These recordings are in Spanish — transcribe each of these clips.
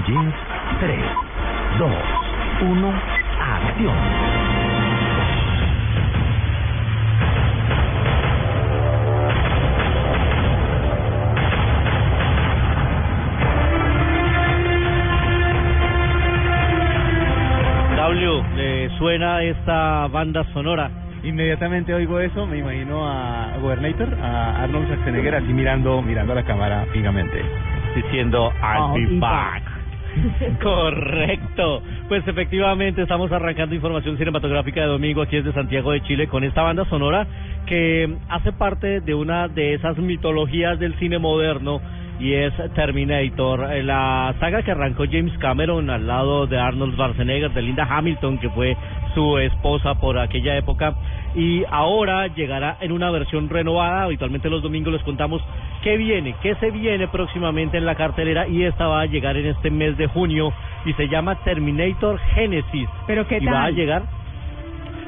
concluye 3, 2, 1, acción. W, ¿le suena esta banda sonora? Inmediatamente oigo eso, me imagino a Gobernator, a Arnold Schwarzenegger así mirando, mirando a la cámara fijamente. Diciendo, I'll be I'll be back. Correcto. Pues efectivamente estamos arrancando información cinematográfica de domingo aquí desde Santiago de Chile con esta banda sonora que hace parte de una de esas mitologías del cine moderno y es Terminator, la saga que arrancó James Cameron al lado de Arnold Schwarzenegger, de Linda Hamilton, que fue su esposa por aquella época, y ahora llegará en una versión renovada. Habitualmente los domingos les contamos qué viene, qué se viene próximamente en la cartelera, y esta va a llegar en este mes de junio y se llama Terminator Genesis. Pero qué y va a tal? llegar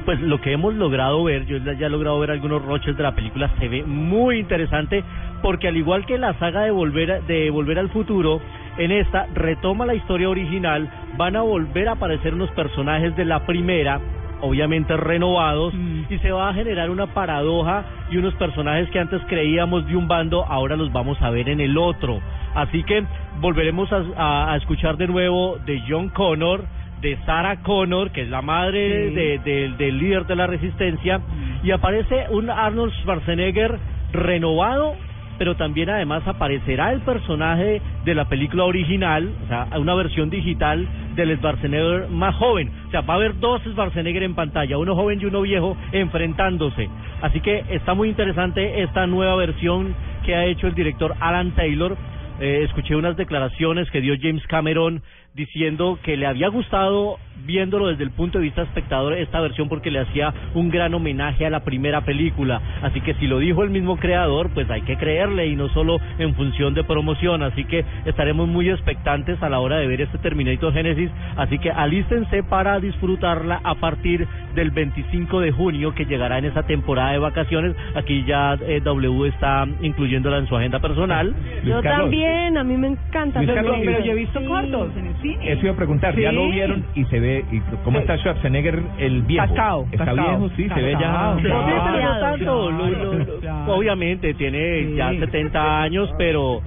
pues lo que hemos logrado ver, yo ya he logrado ver algunos roches de la película, se ve muy interesante porque al igual que la saga de Volver, de Volver al Futuro, en esta retoma la historia original, van a volver a aparecer unos personajes de la primera, obviamente renovados, y se va a generar una paradoja y unos personajes que antes creíamos de un bando, ahora los vamos a ver en el otro. Así que volveremos a, a- a escuchar de nuevo de John Connor, de Sarah Connor, que es la madre Sí. de- de- del líder de la resistencia, y aparece un Arnold Schwarzenegger renovado, pero también además aparecerá el personaje de la película original, o sea, una versión digital del Schwarzenegger más joven. O sea, va a haber dos Schwarzenegger en pantalla, uno joven y uno viejo enfrentándose. Así que está muy interesante esta nueva versión que ha hecho el director Alan Taylor. Eh, escuché unas declaraciones que dio James Cameron diciendo que le había gustado viéndolo desde el punto de vista espectador esta versión porque le hacía un gran homenaje a la primera película. Así que si lo dijo el mismo creador, pues hay que creerle y no solo en función de promoción. Así que estaremos muy expectantes a la hora de ver este Terminator Genesis. Así que alístense para disfrutarla a partir del 25 de junio que llegará en esa temporada de vacaciones. Aquí ya eh, W está incluyéndola en su agenda personal. Yo también, a mí me encanta. Luis Pero, Carlos, pero sí. yo he visto Sí. cortos en el cine. Eso iba a preguntar, ya lo vieron y se ve, y ¿cómo está Schwarzenegger el viejo? Cascado, Está cascado, viejo, sí, se ve ya. Claro, claro. Obviamente tiene Sí. ya 70 años, pero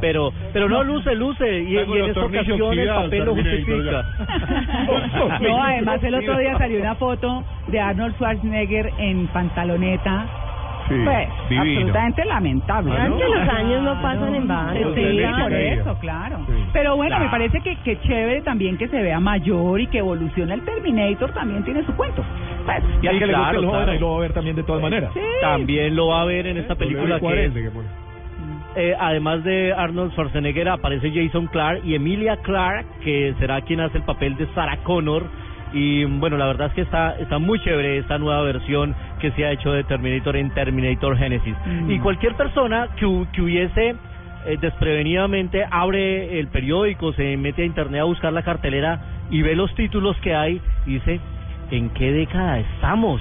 pero pero no luce, luce y, y en esta ocasión el papel lo justifica. No, además el otro día salió una foto de Arnold Schwarzenegger en pantaloneta. Sí, Pues, divino. absolutamente lamentable. ¿Saben ¿no? que los años no pasan en vano? Sí, Sí, por eso, claro. Sí. Pero bueno, me parece que, que chévere también que se vea mayor y que evolucione el Terminator también tiene su cuento. Pues, Y al que le guste claro, el joven, claro. ahí lo va a ver también de todas maneras. sí. También lo va a ver en esta película que es, que pone. eh, además de Arnold Schwarzenegger aparece Jason Clark y Emilia Clark que será quien hace el papel de Sarah Connor y bueno la verdad es que está está muy chévere esta nueva versión que se ha hecho de Terminator en Terminator Genesis Mm. y cualquier persona que, que hubiese eh, desprevenidamente abre el periódico se mete a internet a buscar la cartelera y ve los títulos que hay y dice ¿en qué década estamos?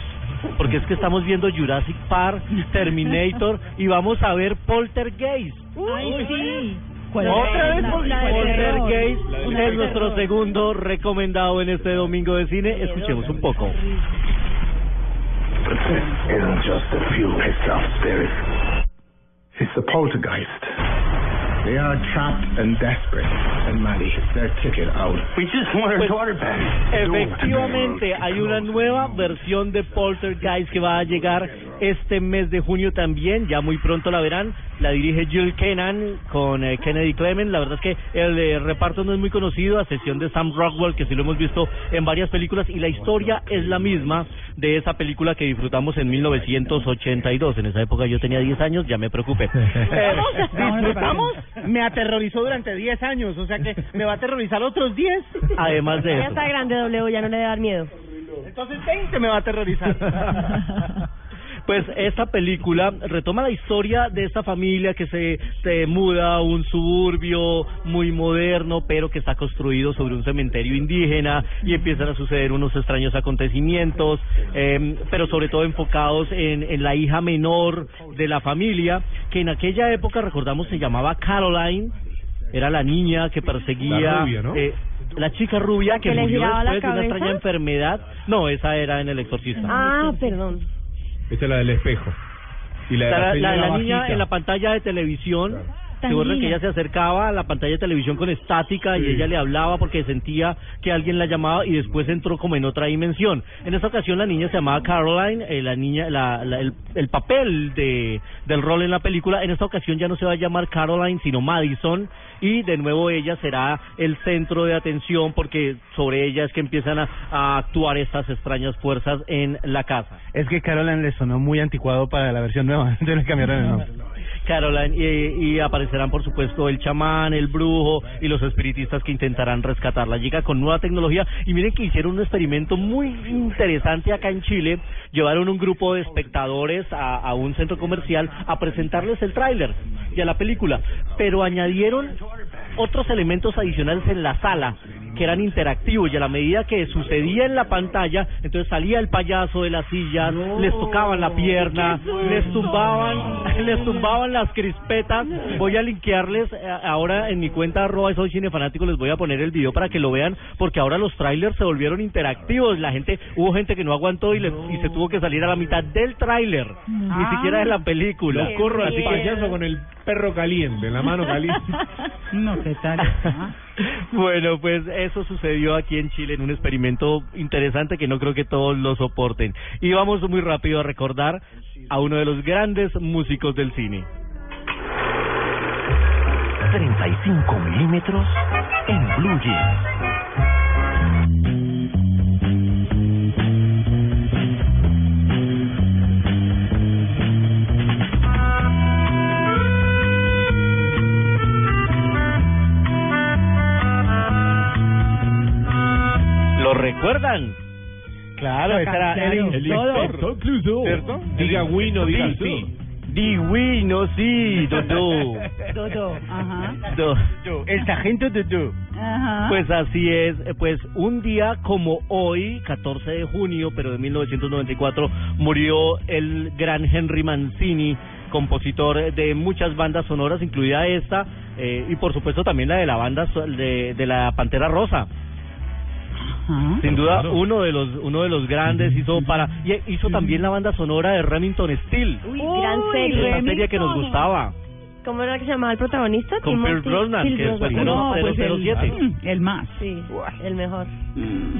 Porque es que estamos viendo Jurassic Park, Terminator y vamos a ver Poltergeist. Ay, sí. Otra vez Poltergeist es nuestro segundo recomendado en este domingo de cine. Escuchemos un poco. Isn't just a few pissed off spirits. It's the poltergeist. They are trapped and desperate, and Maddie, it's their ticket out. We just want Pues, efectivamente, hay una nueva versión de Poltergeist que va a llegar este mes de junio también, ya muy pronto la verán. La dirige Jill Kennan con eh, Kennedy Clement. La verdad es que el eh, reparto no es muy conocido, a excepción de Sam Rockwell, que sí lo hemos visto en varias películas, y la historia es la misma de esa película que disfrutamos en 1982. En esa época yo tenía 10 años, ya me preocupé. Eh, ¿Disfrutamos? Me aterrorizó durante 10 años, o sea que me va a aterrorizar otros 10. además de Ya eso. está grande W, ya no le debe dar miedo. Entonces 20 me va a aterrorizar. Pues esta película retoma la historia de esta familia que se, se muda a un suburbio muy moderno, pero que está construido sobre un cementerio indígena y empiezan a suceder unos extraños acontecimientos, eh, pero sobre todo enfocados en, en la hija menor de la familia, que en aquella época, recordamos, se llamaba Caroline, era la niña que perseguía La rubia, ¿no? eh, la chica rubia que, ¿Que le murió después de una extraña enfermedad. No, esa era en El Exorcista. Ah, perdón. Esta es la del espejo. Y la de la, la, la, señora la niña en la pantalla de televisión. Tan ¿Se acuerdan que ella se acercaba a la pantalla de televisión con estática y Sí. ella le hablaba porque sentía que alguien la llamaba y después entró como en otra dimensión? En esta ocasión la niña se llamaba Caroline, eh, la niña, la, la- el, el papel de del rol en la película. En esta ocasión ya no se va a llamar Caroline sino Madison y de nuevo ella será el centro de atención porque sobre ella es que empiezan a, a actuar estas extrañas fuerzas en la casa. Es que Caroline le sonó muy anticuado para la versión nueva, entonces le cambiaron el nombre. Caroline, y, aparecerán por supuesto el chamán, el brujo y los espiritistas que intentarán rescatarla. Llega con nueva tecnología y miren que hicieron un experimento muy interesante acá en Chile. Llevaron un grupo de espectadores a, a un centro comercial a presentarles el tráiler y a la película, pero añadieron otros elementos adicionales en la sala que eran interactivos y a la medida que sucedía en la pantalla, entonces salía el payaso de la silla, les tocaban la pierna, les tumbaban, les tumbaban las crispetas. Voy a linkearles eh, ahora en mi cuenta arroba soy cinefanático, les voy a poner el video para que lo vean, porque ahora los trailers se volvieron interactivos. La gente, hubo gente que no aguantó y, le- y se tuvo que salir a la mitad del tráiler, ni Ah. siquiera de la película. Corro miedo. payaso con el perro caliente, en la mano caliente. No, ¿qué tal? Bueno, pues eso sucedió aquí en Chile en un experimento interesante que no creo que todos lo soporten. Y vamos muy rápido a recordar a uno de los grandes músicos del cine. 35 milímetros en Blue. ¿Lo recuerdan? Claro, esa era El inspector Clouseau. ¿Cierto? Diga oui, no diga Sí, sí. sí. Di no sí, Dodo. Todo. Ajá. Do- El sargento Dudu. Ajá. Pues así es, pues un día como hoy, 14 de junio, pero de 1994, murió el gran Henry Mancini, compositor de muchas bandas sonoras, incluida esta, eh, y por supuesto también la de la banda de, de la Pantera Rosa. Ajá. Sin duda Claro. uno de los uno de los grandes hizo para y hizo también la banda sonora de Remington Steel, Uy, gran serie. una serie que nos gustaba. ¿Cómo era que se llamaba el protagonista? Con Timothy- Pierce Brosnan, que después No, pues el, 007. mm, el más. Sí, el mejor.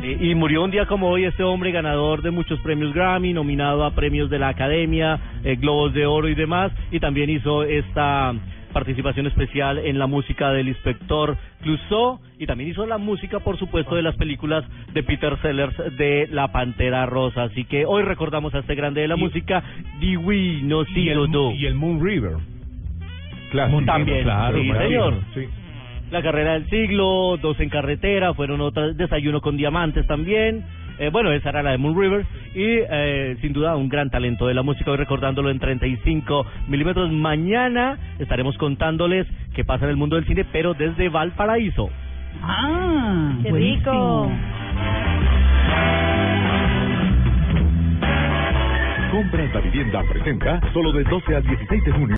Y, y murió un día como hoy este hombre ganador de muchos premios Grammy, nominado a premios de la Academia, eh, Globos de Oro y demás, y también hizo esta participación especial en la música del inspector Clouseau y también hizo la música, por supuesto, de las películas de Peter Sellers de La Pantera Rosa. Así que hoy recordamos a este grande de la Y- música, Dewey No Si Do. y el Moon River. Clásico. También, Claro, sí, señor. sí. La carrera del siglo, Dos en carretera, fueron otras, Desayuno con diamantes también. Eh, bueno, esa era la de Moon River. Y eh, sin duda un gran talento de la música, hoy recordándolo en 35 milímetros. Mañana estaremos contándoles qué pasa en el mundo del cine, pero desde Valparaíso. Ah, Qué buenísimo. rico. Compra la vivienda presenta solo del 12 al 16 de junio.